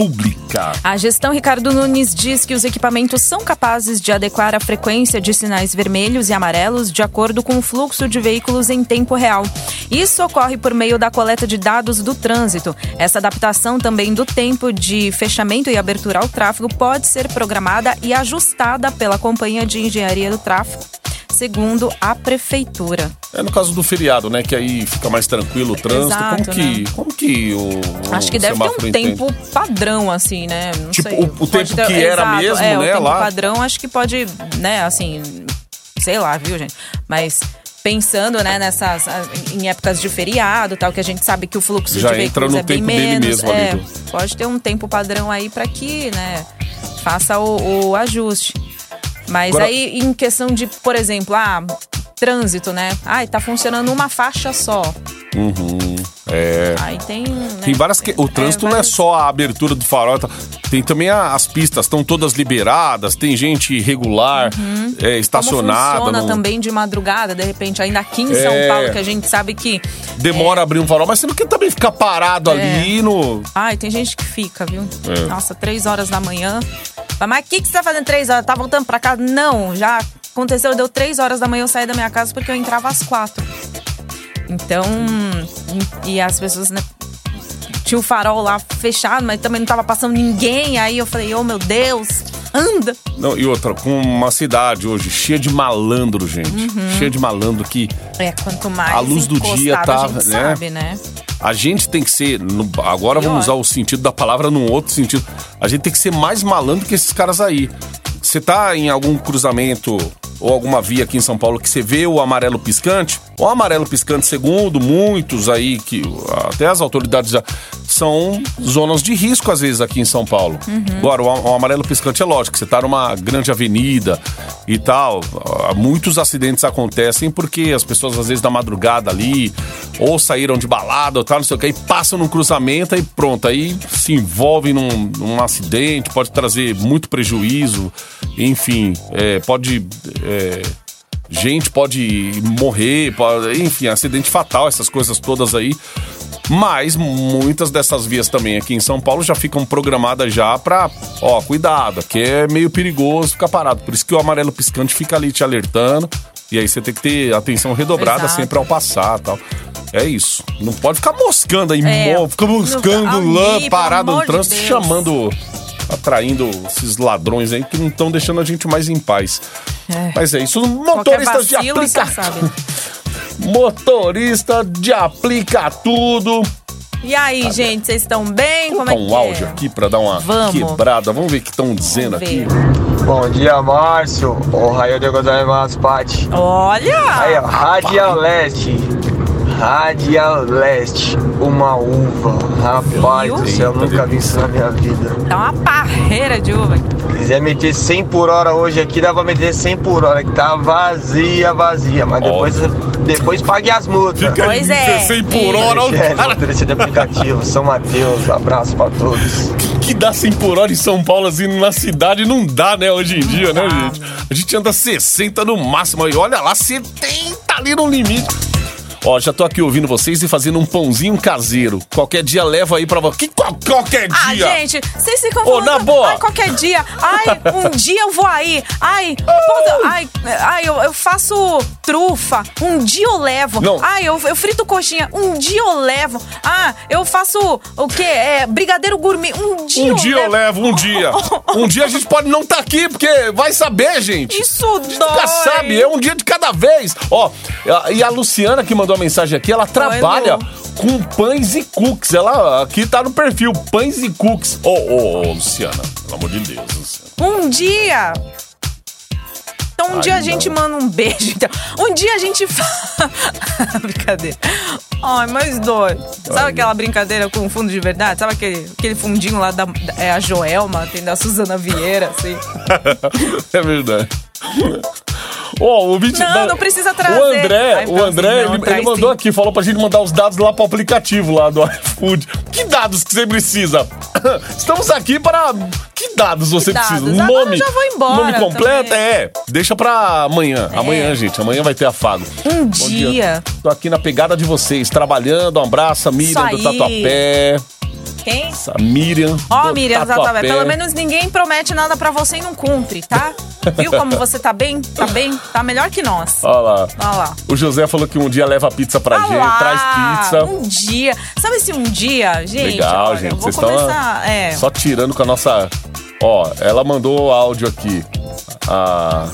S3: pública.
S4: A gestão Ricardo Nunes diz que os equipamentos são capazes de adequar a frequência de sinais vermelhos e amarelos de acordo com o fluxo de veículos em tempo real. Isso ocorre por meio da coleta de dados do trânsito. Essa adaptação também do tempo de fechamento e abertura ao tráfego pode ser programada e ajustada pela Companhia de Engenharia do Tráfego, segundo a Prefeitura.
S3: É no caso do feriado, né? Que aí fica mais tranquilo o trânsito.
S4: Exato,
S3: como que,
S4: né?
S3: como que o.
S4: Acho que
S3: o
S4: deve ter um
S3: entende?
S4: tempo padrão, assim, né? Não
S3: Tipo,
S4: sei.
S3: o- o tempo que era mesmo,
S4: é, o
S3: né,
S4: tempo
S3: lá.
S4: padrão, acho que pode, né, assim, sei lá, viu, gente? Mas pensando, né, nessas em épocas de feriado, tal, que a gente sabe que o fluxo
S3: Já
S4: de
S3: entra
S4: veículos
S3: no
S4: é bem menos,
S3: mesmo
S4: é, pode ter um tempo padrão aí para que, né, faça o, o ajuste. Mas
S3: Agora-
S4: aí em questão de, por exemplo, ah, trânsito, né? Ai, tá funcionando uma faixa só.
S3: Uhum, é.
S4: Aí tem, né,
S3: Tem várias. que- O trânsito não é só a abertura do farol, tá? tem também a- as pistas, estão todas liberadas, tem gente irregular, é, estacionada.
S4: Como funciona
S3: não-
S4: também de madrugada, de repente, ainda aqui em
S3: É.
S4: São Paulo, que a gente sabe que.
S3: Demora a abrir um farol, mas você não quer também ficar parado
S4: É.
S3: ali no.
S4: Ai, tem gente que fica, viu?
S3: É.
S4: Nossa, três horas da manhã. Mas o que, que você tá fazendo três horas? Tá voltando pra casa? Não, já aconteceu, deu três horas da manhã eu saí da minha casa porque eu entrava às quatro. Então, e as pessoas, né? Tinha o farol lá fechado, mas também não tava passando ninguém. Aí eu falei, oh meu Deus, anda!
S3: Não, e outra, com uma cidade hoje cheia de malandro, gente.
S4: Uhum.
S3: Cheia de malandro que
S4: É, quanto mais
S3: A luz do dia tá,
S4: a gente
S3: né?
S4: sabe, né?
S3: a gente tem que ser. no- agora
S4: Pior.
S3: vamos usar o sentido da palavra num outro sentido. A gente tem que ser mais malandro que esses caras aí. Você tá em algum cruzamento ou alguma via aqui em São Paulo que você vê o amarelo piscante, o amarelo piscante, segundo muitos aí, que até as autoridades já são zonas de risco às vezes aqui em São Paulo. Agora, o, amarelo piscante é lógico, você tá numa grande avenida e tal. Muitos acidentes acontecem porque as pessoas às vezes da madrugada ali ou saíram de balada ou tal, não sei o que, aí passam num cruzamento e pronto, aí se envolvem num, num acidente, pode trazer muito prejuízo, enfim, é, pode. É, gente pode morrer, pode- enfim, acidente fatal, essas coisas todas aí. Mas muitas dessas vias também aqui em São Paulo já ficam programadas já pra, ó, cuidado, que é meio perigoso ficar parado. Por isso que o amarelo piscante fica ali te alertando. E aí você tem que ter atenção redobrada
S4: Exato.
S3: sempre ao passar tal. É isso. Não pode ficar moscando aí,
S4: É.
S3: mo- fica moscando
S4: Ali,
S3: lá, parado no
S4: de
S3: trânsito,
S4: Deus.
S3: chamando, atraindo esses ladrões aí que não estão deixando a gente mais em paz.
S4: É.
S3: Mas é isso. Motoristas de aplicativo. Motorista de aplica tudo.
S4: E aí, gente, vocês estão bem? Como é
S3: Colocar
S4: que
S3: um
S4: é?
S3: áudio aqui pra dar uma
S4: Vamos.
S3: quebrada. Vamos ver o que estão dizendo aqui.
S7: Bom dia, Márcio. Ohio de gozaimasu, Pati. Aí,
S4: Olha!
S7: ó, Radial Leste. Radial Leste. Uma uva. Rapaz do céu, nunca vi isso na minha vida.
S4: Tá uma parreira de uva.
S7: Quiser meter 100 por hora hoje aqui, dá pra meter 100 por hora, que tá vazia, vazia. Mas depois, depois pague as multas.
S3: Fica
S4: Pois é.
S3: 16 por hora, o
S7: É,
S3: cara
S7: motorista de aplicativo, São Mateus, abraço pra todos.
S3: que dá 100 por hora em São Paulo, assim, na cidade, não dá, né, hoje em dia, né,
S4: dá.
S3: gente? A gente anda 60 no máximo, e olha lá, 70 ali no limite. Ó, já tô aqui ouvindo vocês e fazendo um pãozinho caseiro. Qualquer dia levo aí pra você. Qual- qualquer
S4: Ah,
S3: dia?
S4: gente, vocês ficam
S3: Ô,
S4: falando.
S3: na boa.
S4: Ai, qualquer dia. Ai, um dia eu vou aí. Ai, ai, ai eu, eu faço trufa. Um dia eu levo.
S3: Não.
S4: Ai, eu, eu frito coxinha. Um dia eu levo. Ah, eu faço o quê? É, brigadeiro gourmet. Um dia
S3: Um
S4: eu
S3: dia eu levo, um dia. Um dia a gente pode não estar aqui, porque vai saber, gente.
S4: Isso
S3: Nunca
S4: dói.
S3: sabe, é um dia de cada vez. Ó, e a Luciana que mandou a mensagem aqui, ela trabalha com pães e cookies. Ela aqui tá no perfil, pães e cookies. Ô, ô, ô, Luciana, pelo amor de Deus, Luciana.
S4: Um dia. Então um
S3: Ai,
S4: dia a
S3: não.
S4: gente manda um beijo. Então. Um dia a gente fala. brincadeira. Ai, mas dói. Sabe
S3: Ai,
S4: aquela brincadeira com fundo de verdade? Sabe aquele, aquele fundinho lá da, da- é a Joelma, tem da Suzana Vieira, assim.
S3: é verdade. Ó, o vídeo
S4: Não, não precisa trazer.
S3: O André,
S4: Ai,
S3: o André,
S4: não,
S3: ele, ele mandou
S4: sim.
S3: aqui, falou pra gente mandar os dados lá pro aplicativo lá do iFood. Que dados que você precisa? Estamos aqui para. Que dados você
S4: dados?
S3: precisa?
S4: Agora
S3: Nome.
S4: eu já vou embora
S3: Nome completo?
S4: também.
S3: É. Deixa pra amanhã. Amanhã, gente. Amanhã vai ter afago.
S4: Um
S3: Bom
S4: dia.
S3: Tô aqui na pegada de vocês, trabalhando. Um abraço, Miriam do. Tatuapé.
S4: Quem?
S3: Essa Miriam.
S4: Ó,
S3: do
S4: Miriam, exatamente. Pelo menos ninguém promete nada pra você e não cumpre, tá? Viu como você tá bem? Tá bem? Tá melhor que nós.
S3: Olha lá.
S4: Olha lá.
S3: O José falou que um dia leva pizza pra
S4: Ah
S3: gente,
S4: lá,
S3: traz pizza.
S4: Um dia. Sabe se um dia, gente?
S3: Legal,
S4: olha,
S3: gente. Vocês estão
S4: começar. É.
S3: só tirando com a nossa. Ó, ela mandou o áudio aqui. A.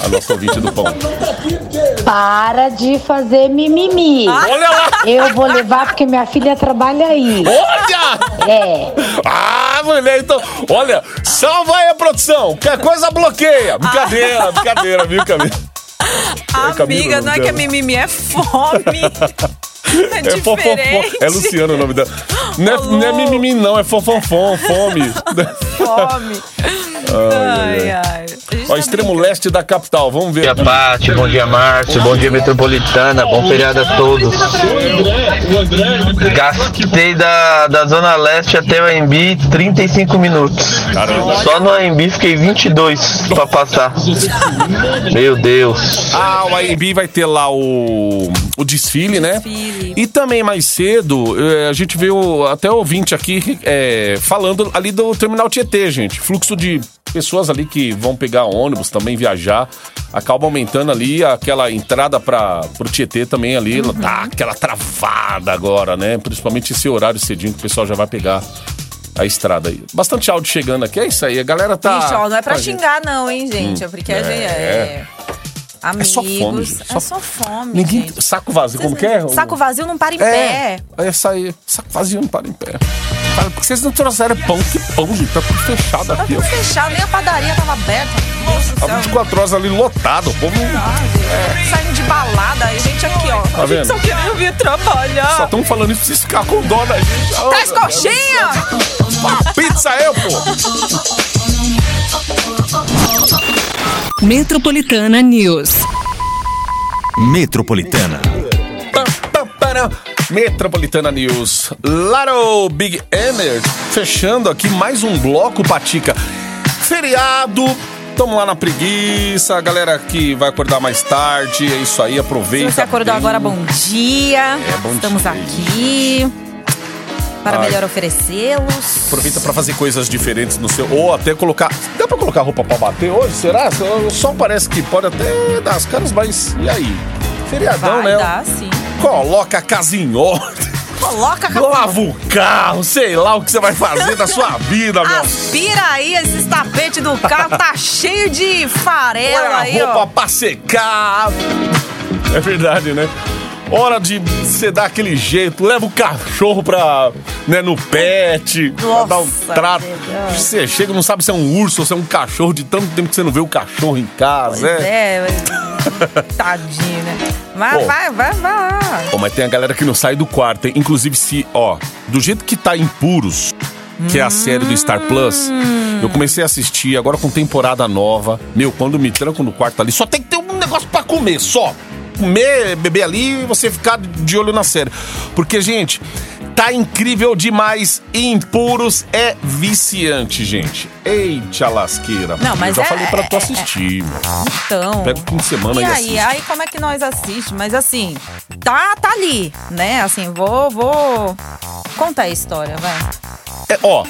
S3: A nossa ouvinte do pão.
S8: Para de fazer mimimi.
S3: Olha lá!
S8: Eu vou levar porque minha filha trabalha aí.
S3: Olha!
S8: É.
S3: Ah, mulher, então. Olha, salva aí a produção. Qualquer coisa bloqueia. Brincadeira, brincadeira, viu, Camila?
S4: Amiga,
S3: Camila,
S4: não é
S3: não
S4: que é
S3: dela.
S4: mimimi, é fome. É,
S3: É
S4: diferente.
S3: É Luciano o nome dela. Não é, não é mimimi, não, é fofonfon, fome.
S4: Fome. Ai, ai. A gente
S3: Ó,
S4: tá
S3: extremo leste da capital, vamos ver.
S7: Bom dia, Pati. Bom dia, Márcio. Bom dia, Metropolitana. Bom feriado a todos. Gastei da, da Zona Leste até o AMB 35 minutos.
S3: Caramba.
S7: Só no AMB fiquei 22 pra passar. Meu Deus.
S3: Ah, o AMB vai ter lá o, o desfile, né?
S4: Desfile.
S3: E também mais cedo, eh, a gente viu até o ouvinte aqui eh, falando ali do Terminal Tietê, gente. Fluxo de pessoas ali que vão pegar ônibus, também viajar. Acaba aumentando ali aquela entrada para pro Tietê também ali.
S4: Uhum.
S3: Tá aquela travada agora, né? Principalmente esse horário cedinho que o pessoal já vai pegar a estrada aí. Bastante áudio chegando aqui, é isso aí. A galera tá.
S4: Ixi, ó, não é pra
S3: a gente.
S4: xingar, não, hein, gente? É porque a gente é. Amigos.
S3: só fome, gente.
S4: É
S3: Só-
S4: só fome.
S3: Ninguém.
S4: gente.
S3: Saco vazio, como que é?
S4: Saco vazio não para em
S3: É,
S4: pé.
S3: essa aí. Saco vazio não para em pé. Cara, por que vocês não trouxeram pão? Que pão, gente? Tá tudo fechado
S4: Tá
S3: aqui,
S4: tudo
S3: ó.
S4: fechado, nem a padaria tava aberta. Nossa
S3: Tá
S4: céu.
S3: 24 horas ali lotado. O povo não-
S4: Ah, gente, Saindo de balada, a gente aqui, ó.
S3: Tá
S4: a gente
S3: vendo?
S4: só queria vir trabalhar.
S3: só estão falando isso pra vocês ficar com dó da gente. Oh,
S4: Traz
S3: meu Deus.
S4: coxinha!
S3: Uma pizza eu, pô!
S1: Metropolitana News.
S2: Metropolitana.
S3: Metropolitana News. Laro Big Energy. Fechando aqui mais um bloco, Patica. Feriado. Tamo lá na preguiça. A galera que vai acordar mais tarde. É isso aí,
S4: Se
S3: aproveita.
S4: você acordou
S3: bem.
S4: agora, bom dia.
S3: É, bom
S4: Estamos
S3: dia.
S4: aqui para melhor oferecê-los.
S3: Aproveita pra fazer coisas diferentes no seu. Ou até colocar. Dá pra colocar roupa pra bater hoje? Será? O sol parece que pode até dar as caras, mas. E aí? Feriadão,
S4: Vai
S3: né?
S4: dar, sim.
S3: Coloca a casa em ordem.
S4: Coloca a
S3: Lava o carro, sei lá o que você vai fazer da sua vida, meu.
S4: Aspira aí esses tapetes do carro, tá cheio de
S3: Põe
S4: farela
S3: a
S4: aí,
S3: roupa
S4: ó.
S3: pra secar. É verdade, né? Hora de você dar aquele jeito, leva o cachorro pra, né, no pet, pra
S4: Nossa,
S3: dar um trato.
S4: Deus.
S3: Você chega e não sabe se é um urso ou se é um cachorro, de tanto tempo que você não vê o cachorro em casa,
S4: Pois
S3: é.
S4: é, mas- tadinho, né? Vai,
S3: Pô.
S4: vai, vai, vai lá.
S3: Pô, mas tem a galera que não sai do quarto, hein? Inclusive, se, ó, do jeito que tá Impuros, que é a série do Star Plus, eu comecei a assistir agora com temporada nova. Meu, quando me tranco no quarto ali, só tem que ter um negócio pra comer, só. Comer, beber ali e você ficar de olho na série. Porque, gente, tá incrível demais. Impuros é viciante, gente. Eita lasqueira.
S4: Não, mas
S3: eu já
S4: é-
S3: falei pra tu
S4: é-
S3: assistir, meu.
S4: Então.
S3: Pega o fim de semana
S4: e
S3: e
S4: aí,
S3: assiste.
S4: aí como é que nós assiste? Mas assim, tá, tá ali, né? Assim, vou, vou contar a história, vai.
S3: É, ó,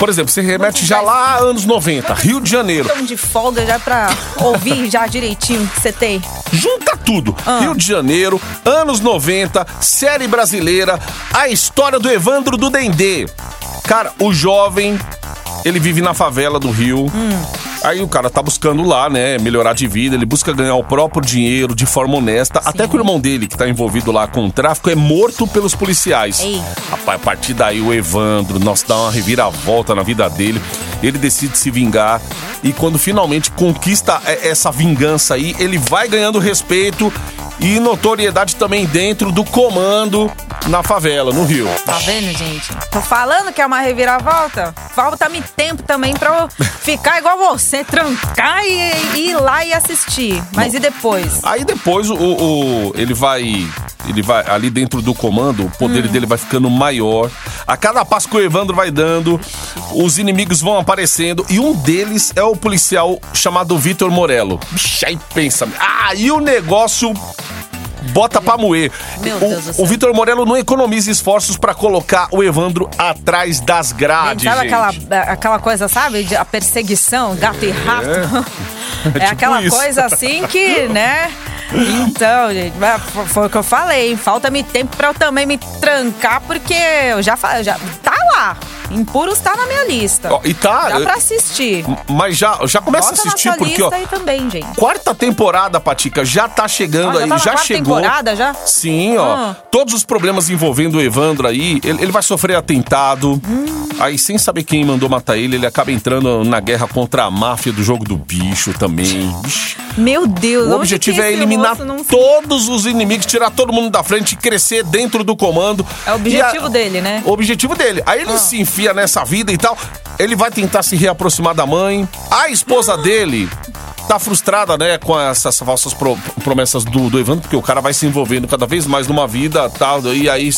S3: por exemplo, você remete já lá anos 90, Rio de Janeiro.
S4: Então de folga já pra ouvir já direitinho o que você tem.
S3: Junta tudo.
S4: Ah.
S3: Rio de Janeiro, anos 90, série brasileira, a história do Evandro do Dendê. Cara, o jovem, ele vive na favela do Rio.
S4: Hum.
S3: Aí o cara tá buscando lá, né, melhorar de vida, ele busca ganhar o próprio dinheiro de forma honesta. Até que o irmão dele, que tá envolvido lá com o tráfico, é morto pelos policiais.
S4: Eita.
S3: Rapaz, a partir daí o Evandro, nossa, dá uma reviravolta na vida dele. Ele decide se vingar. E quando finalmente conquista é, essa vingança aí, ele vai ganhando respeito e notoriedade também dentro do comando na favela, no Rio.
S4: Tá vendo, gente? Tô falando que é uma reviravolta. Falta-me tempo também pra eu ficar igual você, trancar e, e ir lá e assistir. Mas e depois?
S3: Aí depois o, o- ele vai ele vai ali dentro do comando, o poder
S4: Hum.
S3: dele vai ficando maior. A cada passo que o Evandro vai dando, os inimigos vão aparecendo e um deles é o policial chamado Vitor Morello. Bicho, aí pensa, aí o negócio bota pra moer.
S4: Meu Deus do
S3: O,
S4: céu.
S3: o Vitor Morello não economiza esforços pra colocar o Evandro atrás das grades,
S4: Sabe
S3: gente.
S4: aquela, aquela coisa, sabe? De, a perseguição, gato e rato. É,
S3: tipo
S4: aquela
S3: isso.
S4: coisa assim que, né? Então, gente, foi o que eu falei. Falta-me tempo pra eu também me trancar, porque eu já falei, já tá lá. Impuros tá na minha lista.
S3: Ó, e tá,
S4: Dá pra assistir.
S3: Mas já, já começa
S4: Bota
S3: a assistir,
S4: na sua
S3: porque,
S4: lista
S3: ó,
S4: aí também, gente.
S3: quarta temporada, Patica, já tá chegando
S4: Ah, já
S3: aí,
S4: tá na
S3: já
S4: quarta
S3: chegou.
S4: temporada, já?
S3: Sim, ó.
S4: Ah.
S3: Todos os problemas envolvendo o Evandro aí, ele, ele vai sofrer atentado.
S4: Hum.
S3: Aí, sem saber quem mandou matar ele, ele acaba entrando na guerra contra a máfia do jogo do bicho também. Ixi.
S4: Meu Deus,
S3: O
S4: onde
S3: objetivo
S4: que
S3: é
S4: esse
S3: eliminar
S4: moço não se-
S3: todos os inimigos, tirar todo mundo da frente crescer dentro do comando.
S4: É o objetivo
S3: E
S4: dele, né?
S3: O objetivo dele. Aí ele se nessa vida e tal. Ele vai tentar se reaproximar da mãe. A esposa dele tá frustrada, né, com essas falsas pro- promessas do, do Evandro, porque o cara vai se envolvendo cada vez mais numa vida tal, e aí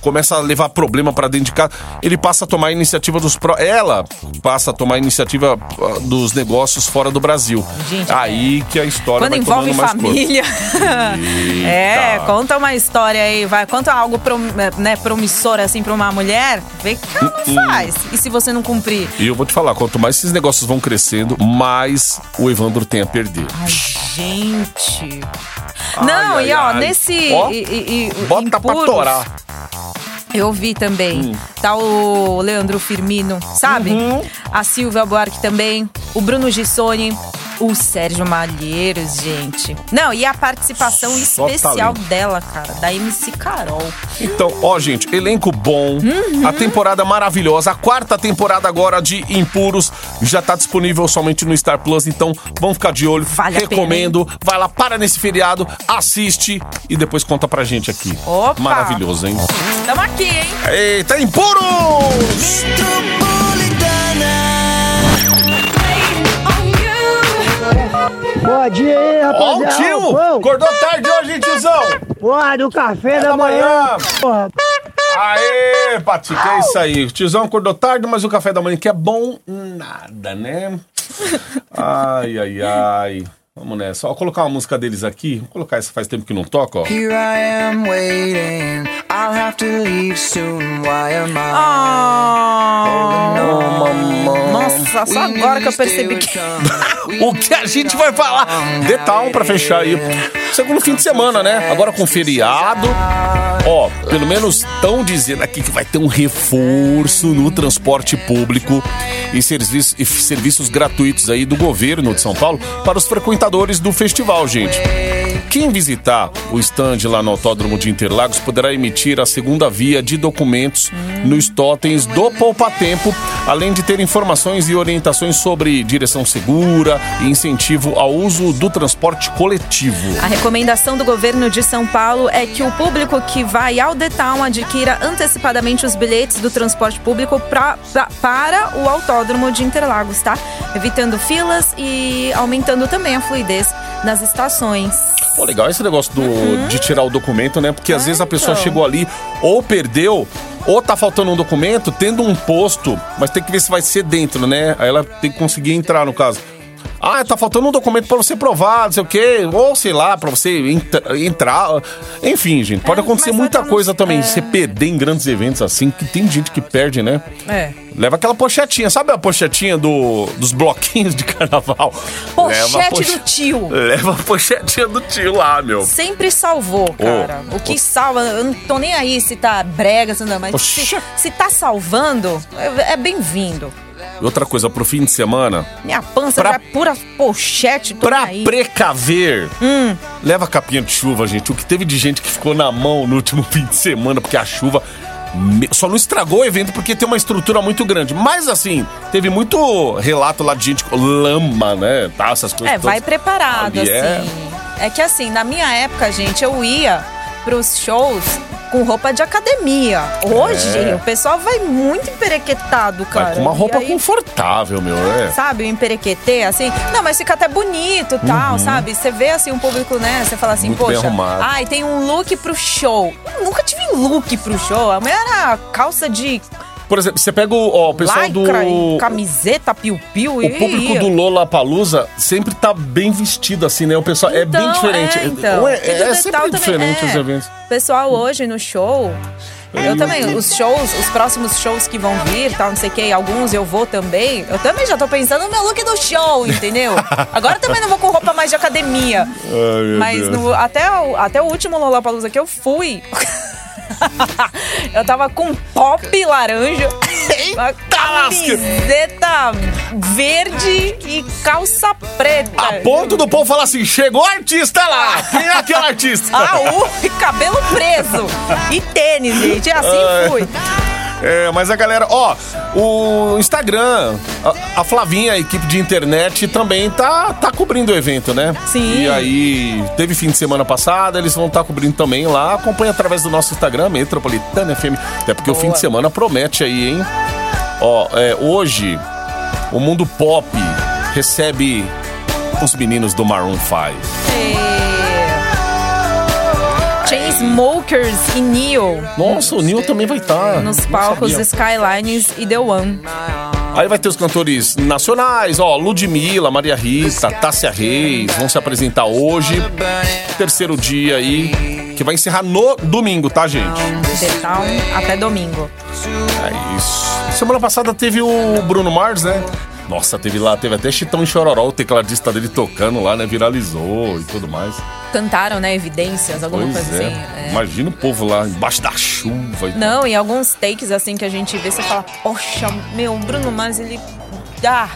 S3: começa a levar problema pra dentro de casa. Ele passa a tomar a iniciativa dos pro... ela passa a tomar a iniciativa ah, dos negócios fora do Brasil.
S4: Gente,
S3: aí que a história
S4: Quando
S3: vai
S4: envolve
S3: tomando mais corpo.
S4: família. é, conta uma história aí, vai. Conta algo prom, né, promissor assim pra uma mulher, vê que ela
S3: Hum,
S4: não faz. E se você não cumprir?
S3: E eu vou te falar, quanto mais esses negócios vão crescendo, mais o Evandro tem a perder.
S4: Ai, gente. não,
S3: ai,
S4: e ó,
S3: ai.
S4: nesse.
S3: Ó,
S4: e, e- e-
S3: Bota pra
S4: impuros,
S3: torar.
S4: Eu vi também.
S3: Hum.
S4: Tá o Leandro Firmino, sabe?
S3: Uhum.
S4: A Silvia Buarque também. O Bruno Gissoni. O Sérgio Malheiros, gente. Não, e a participação
S3: Só
S4: especial
S3: talento.
S4: dela, cara, da MC Carol.
S3: Então, ó, gente, elenco bom,
S4: Uhum.
S3: a temporada maravilhosa, a quarta temporada agora de Impuros já tá disponível somente no Star Plus, então vamos ficar de olho.
S4: Vale
S3: Recomendo. Vai lá, para nesse feriado, assiste e depois conta pra gente aqui.
S4: Opa!
S3: Maravilhoso, hein?
S4: Tamo aqui, hein?
S3: Eita, Impuros!
S9: Bom dia aí,
S3: Ó, o
S9: rapaziada.
S3: tio! Acordou tarde hoje, hein, tiozão?
S9: Porra, do café da,
S3: da
S9: manhã.
S3: manhã.
S9: Porra.
S3: Aê, Patica, é isso aí. O tiozão acordou tarde, mas o café da manhã que é bom nada, né? Ai, ai, ai. Vamos nessa. Ó, colocar uma música deles aqui. Vou colocar essa faz tempo que não toca, ó.
S10: Here I am waiting. I'll have to leave soon. Why am I?
S4: Oh, nossa, só agora que eu percebi que.
S3: O que a gente vai falar? Detal pra fechar aí. Segundo fim de semana, né? Agora com feriado. Ó, pelo menos estão dizendo aqui que vai ter um reforço no transporte público e serviços, e serviços gratuitos aí do governo de São Paulo para os frequentadores do festival, gente. Quem visitar o stand lá no Autódromo de Interlagos poderá emitir a segunda via de documentos nos totens do Poupa Tempo, além de ter informações e orientações sobre direção segura e incentivo ao uso do transporte coletivo.
S4: A recomendação do governo de São Paulo é que o público que vai ao Detal adquira antecipadamente os bilhetes do transporte público pra, pra- para o autódromo de Interlagos, tá? Evitando filas e aumentando também a fluidez nas estações.
S3: Pô, legal esse negócio do, de tirar o documento, né? Porque às vezes a pessoa
S4: então.
S3: chegou ali ou perdeu, ou tá faltando um documento, tendo um posto, mas tem que ver se vai ser dentro, né? Aí ela tem que conseguir entrar, no caso. Ah, tá faltando um documento pra você provar, não sei o quê, ou sei lá, pra você entra- entrar. Enfim, gente, pode
S4: É,
S3: acontecer muita coisa também.
S4: é.
S3: Você perder em grandes eventos assim, que tem gente que perde, né?
S4: É.
S3: Leva aquela pochetinha, sabe a pochetinha do, dos bloquinhos de carnaval? Leva
S4: Pochete
S3: poche-
S4: do tio.
S3: Leva a pochetinha do tio lá, meu.
S4: Sempre salvou, cara. o que salva, eu não tô nem aí se tá brega, se não, mas se, se tá salvando, é, é bem-vindo.
S3: E outra coisa, pro fim de semana,
S4: Minha pança
S3: Pra-
S4: já é pura pochete, tô
S3: pra
S4: aí.
S3: precaver,
S4: Hum.
S3: leva capinha de chuva, gente. O que teve de gente que ficou na mão no último fim de semana, porque a chuva só não estragou o evento porque tem uma estrutura muito grande. Mas assim, teve muito relato lá de gente com lama, né? Tá, essas coisas.
S4: É, vai
S3: todas.
S4: preparado,
S3: Ali é-
S4: assim. É que assim, na minha época, gente, eu ia pros shows com roupa de academia. Hoje,
S3: É.
S4: o pessoal vai muito emperequetado, cara.
S3: Vai com uma roupa
S4: aí,
S3: confortável, meu. É.
S4: Sabe, o emperequetê, assim. Não, mas fica até bonito e tal, sabe? Você vê assim um público, né? Você fala assim,
S3: Uhum. Muito
S4: poxa, ai, tem um look pro show. Eu nunca tive look pro show. A minha era calça de
S3: Por exemplo, você pega o, ó, o pessoal
S4: Lycra,
S3: do.
S4: e camiseta, piu-piu
S3: O
S4: e...
S3: público do Lola Palusa sempre tá bem vestido, assim, né? O pessoal é bem
S4: Então,
S3: diferente.
S4: é, então. Do
S3: é,
S4: The
S3: sempre diferente
S4: é.
S3: os eventos.
S4: Pessoal, hoje no show. Eu também, os shows, os próximos shows que vão vir, tal, não sei o que, alguns eu vou também. Eu também já tô pensando no meu look do show, entendeu? Agora também não vou com roupa mais de academia.
S3: Ai,
S4: Mas no- até, o, até o último Lollapalooza que eu fui, eu tava com top laranja, uma camiseta verde e calça preta.
S3: A ponto do povo falar assim: chegou o artista lá! Quem é aquele artista?
S4: Ah, uh, e cabelo preso. E tênis, gente. Assim
S3: Ai.
S4: fui.
S3: É, mas a galera, ó, o Instagram, a, a Flavinha, a equipe de internet, também tá, tá cobrindo o evento, né?
S4: Sim.
S3: E aí, teve fim de semana passada, eles vão estar cobrindo também lá. Acompanha através do nosso Instagram, Metropolitana FM. Até porque o fim de semana promete aí, hein? Ó, é, hoje, o mundo pop recebe os meninos do Maroon 5.
S4: Chainsmokers e Neo
S3: Nossa, o Neil também vai estar.
S4: nos palcos Skylines e The One.
S3: Aí vai ter os cantores nacionais, ó, Ludmilla, Maria Rita, Tássia Reis, vão se apresentar hoje. Terceiro dia aí, que vai encerrar no domingo, tá, gente?
S4: The Town até domingo.
S3: É isso. Semana passada teve o Bruno Mars, né? Nossa, teve lá, teve até Chitão e Chororó, o tecladista dele tocando lá, né? Viralizou e tudo mais.
S4: Cantaram, né? Evidências, alguma
S3: Pois
S4: coisa
S3: é.
S4: assim. é.
S3: Imagina o povo lá embaixo da chuva. E...
S4: Não, e alguns takes assim que a gente vê, você fala, poxa, meu, Bruno Mars, ele. Ah,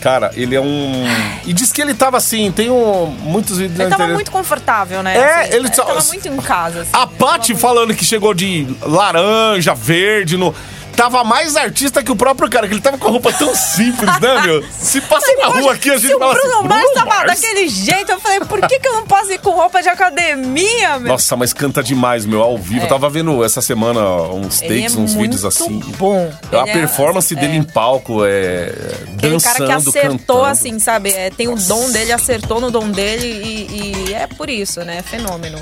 S3: Cara, ele é um. E diz que ele tava assim, tem um... muitos vídeos
S4: ele tava muito confortável, né?
S3: É,
S4: assim,
S3: ele só-
S4: tava muito em casa. assim.
S3: A Paty falando que chegou de laranja, verde, no. Tava mais artista que o próprio cara, que ele tava com a roupa tão simples, né, meu? Se passa na rua aqui, a gente
S4: Se o
S3: fala
S4: Bruno
S3: assim.
S4: Mars
S3: Bruno
S4: tava
S3: Mars?
S4: daquele jeito, eu falei, por que, que eu não posso ir com roupa de academia, meu?
S3: Nossa, mas canta demais, meu, ao vivo.
S4: É.
S3: Eu tava vendo essa semana uns
S4: Ele
S3: takes,
S4: é
S3: uns vídeos assim.
S4: bom.
S3: A
S4: Ele é-
S3: performance dele
S4: é.
S3: em palco é.
S4: Aquele
S3: dançando,
S4: cara que acertou,
S3: cantando.
S4: assim, sabe? É, tem o dom dele, acertou no dom dele e, e é por isso, né? Fenômeno.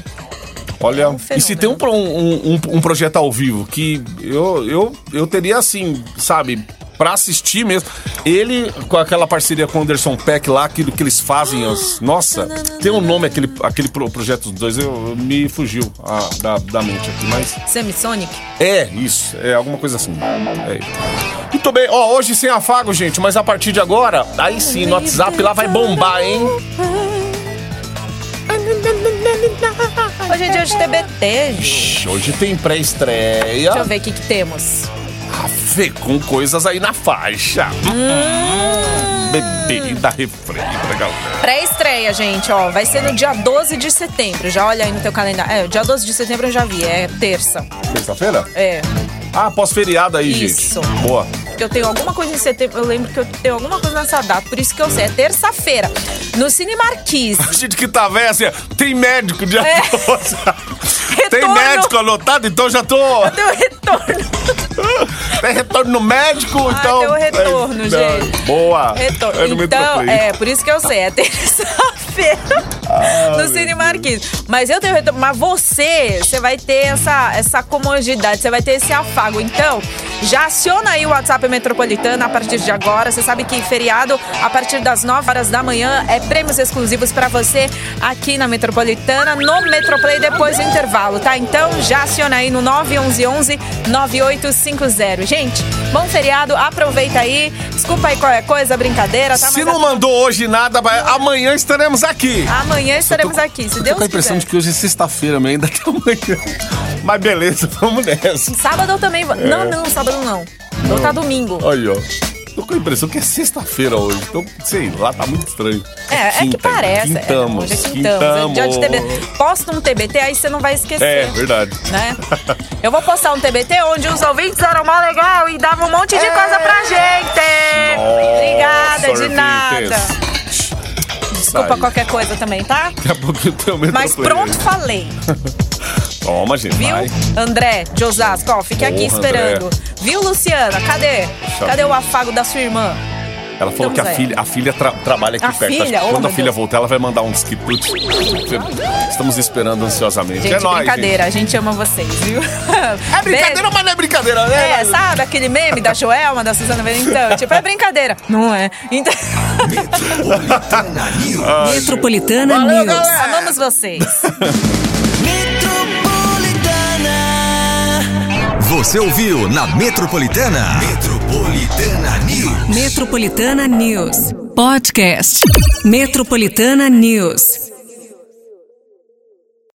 S3: Olha,
S4: É um
S3: e se tem um, um, um, um projeto ao vivo que eu, eu, eu teria assim, sabe, pra assistir mesmo. Ele, com aquela parceria com o Anderson Peck lá, aquilo que eles fazem, os, nossa, tem um nome aquele, aquele pro- projeto dos dois, eu, eu- me fugiu ah, da, da mente aqui, mas.
S4: Semisonic?
S3: É, isso, é alguma coisa assim. É. Muito bem, ó, hoje sem afago, gente, mas a partir de agora, aí sim, no WhatsApp lá vai bombar, hein?
S4: Hoje é dia de TBT, gente.
S3: Ixi, Hoje tem pré-estreia.
S4: Deixa eu ver o que, que temos.
S3: Fê, com coisas aí na faixa.
S4: Hum.
S3: Bebida, refrém pra galera.
S4: Pré-estreia, gente, ó. Vai ser no dia 12 de setembro. Já olha aí no teu calendário. É, dia 12 de setembro eu já vi. É terça.
S3: Terça-feira?
S4: É.
S3: Ah, pós-feriado aí,
S4: Isso.
S3: gente. Boa.
S4: Eu tenho alguma coisa em setembro. Eu lembro que eu tenho alguma coisa nessa data. Por isso que eu sei. É terça-feira. No Cine Marquise.
S3: Gente que tá velha, assim, tem médico dia
S4: É.
S3: 12. Tem médico anotado, então já tô.
S4: Deu retorno.
S3: Tem retorno no médico,
S4: Ah,
S3: então.
S4: deu retorno,
S3: É,
S4: gente.
S3: Boa.
S4: Retorno.
S3: É no
S4: então, é, por isso que eu sei. É terça-feira no Cine Marquise. Mas eu tenho retorno. Mas você, você vai ter essa, essa comodidade, você vai ter esse afago. Então, já aciona aí o WhatsApp Metropolitana a partir de agora. Você sabe que feriado, a partir das 9 horas da manhã, é prêmios exclusivos pra você aqui na Metropolitana, no Metroplay depois do intervalo, tá? Então, já aciona aí no 911 9850. Gente, bom feriado, aproveita aí. Desculpa aí qualquer coisa, brincadeira, tá?
S3: Se
S4: Mas
S3: não mandou hoje nada, amanhã estaremos aqui.
S4: Amanhã estaremos aqui, se
S3: Eu
S4: Deus
S3: tô com a impressão
S4: quiser.
S3: de que hoje é sexta-feira, mas ainda tem amanhã. Mas beleza, vamos nessa.
S4: Sábado eu também vou.
S3: É.
S4: Não, não, sábado não. Vou tá domingo.
S3: Olha, ó. Tô com a impressão que é sexta-feira hoje. Então, sei lá, tá muito estranho.
S4: É, é que
S3: Quinta,
S4: parece.
S3: Quintamos.
S4: É, hoje é quintamos. É dia de TBT. Posta um TBT, aí você não vai esquecer.
S3: É, verdade.
S4: Né? Eu vou postar um TBT onde os ouvintes eram mó legal e davam um monte de coisa pra gente. Obrigada, de nada. Desculpa qualquer coisa também, tá?
S3: Daqui a pouco eu tenho medo
S4: Mas pronto, falei.
S3: Toma, gente,
S4: Viu?
S3: vai.
S4: André de Osasco, ó, fique aqui
S3: Porra,
S4: esperando. Viu, Luciana? Cadê? Cadê o afago da sua irmã?
S3: Ela falou
S4: Estamos
S3: que a filha, a filha tra- trabalha aqui
S4: A
S3: perto.
S4: filha?
S3: Acho que
S4: Oh,
S3: Quando a
S4: meu
S3: filha
S4: Deus.
S3: voltar, ela vai mandar uns quitutes. Estamos esperando ansiosamente.
S4: Gente,
S3: é nóis,
S4: brincadeira, a gente ama vocês, viu?
S3: É brincadeira, mas não é brincadeira, né?
S4: É, sabe aquele meme da Joelma, da Suzana? Então, tipo, é brincadeira. Não é. Então...
S1: Metropolitana
S3: Valeu,
S1: News.
S3: galera.
S4: Amamos vocês.
S2: Você ouviu na Metropolitana? Metropolitana News.
S1: Metropolitana News. Podcast. Metropolitana News.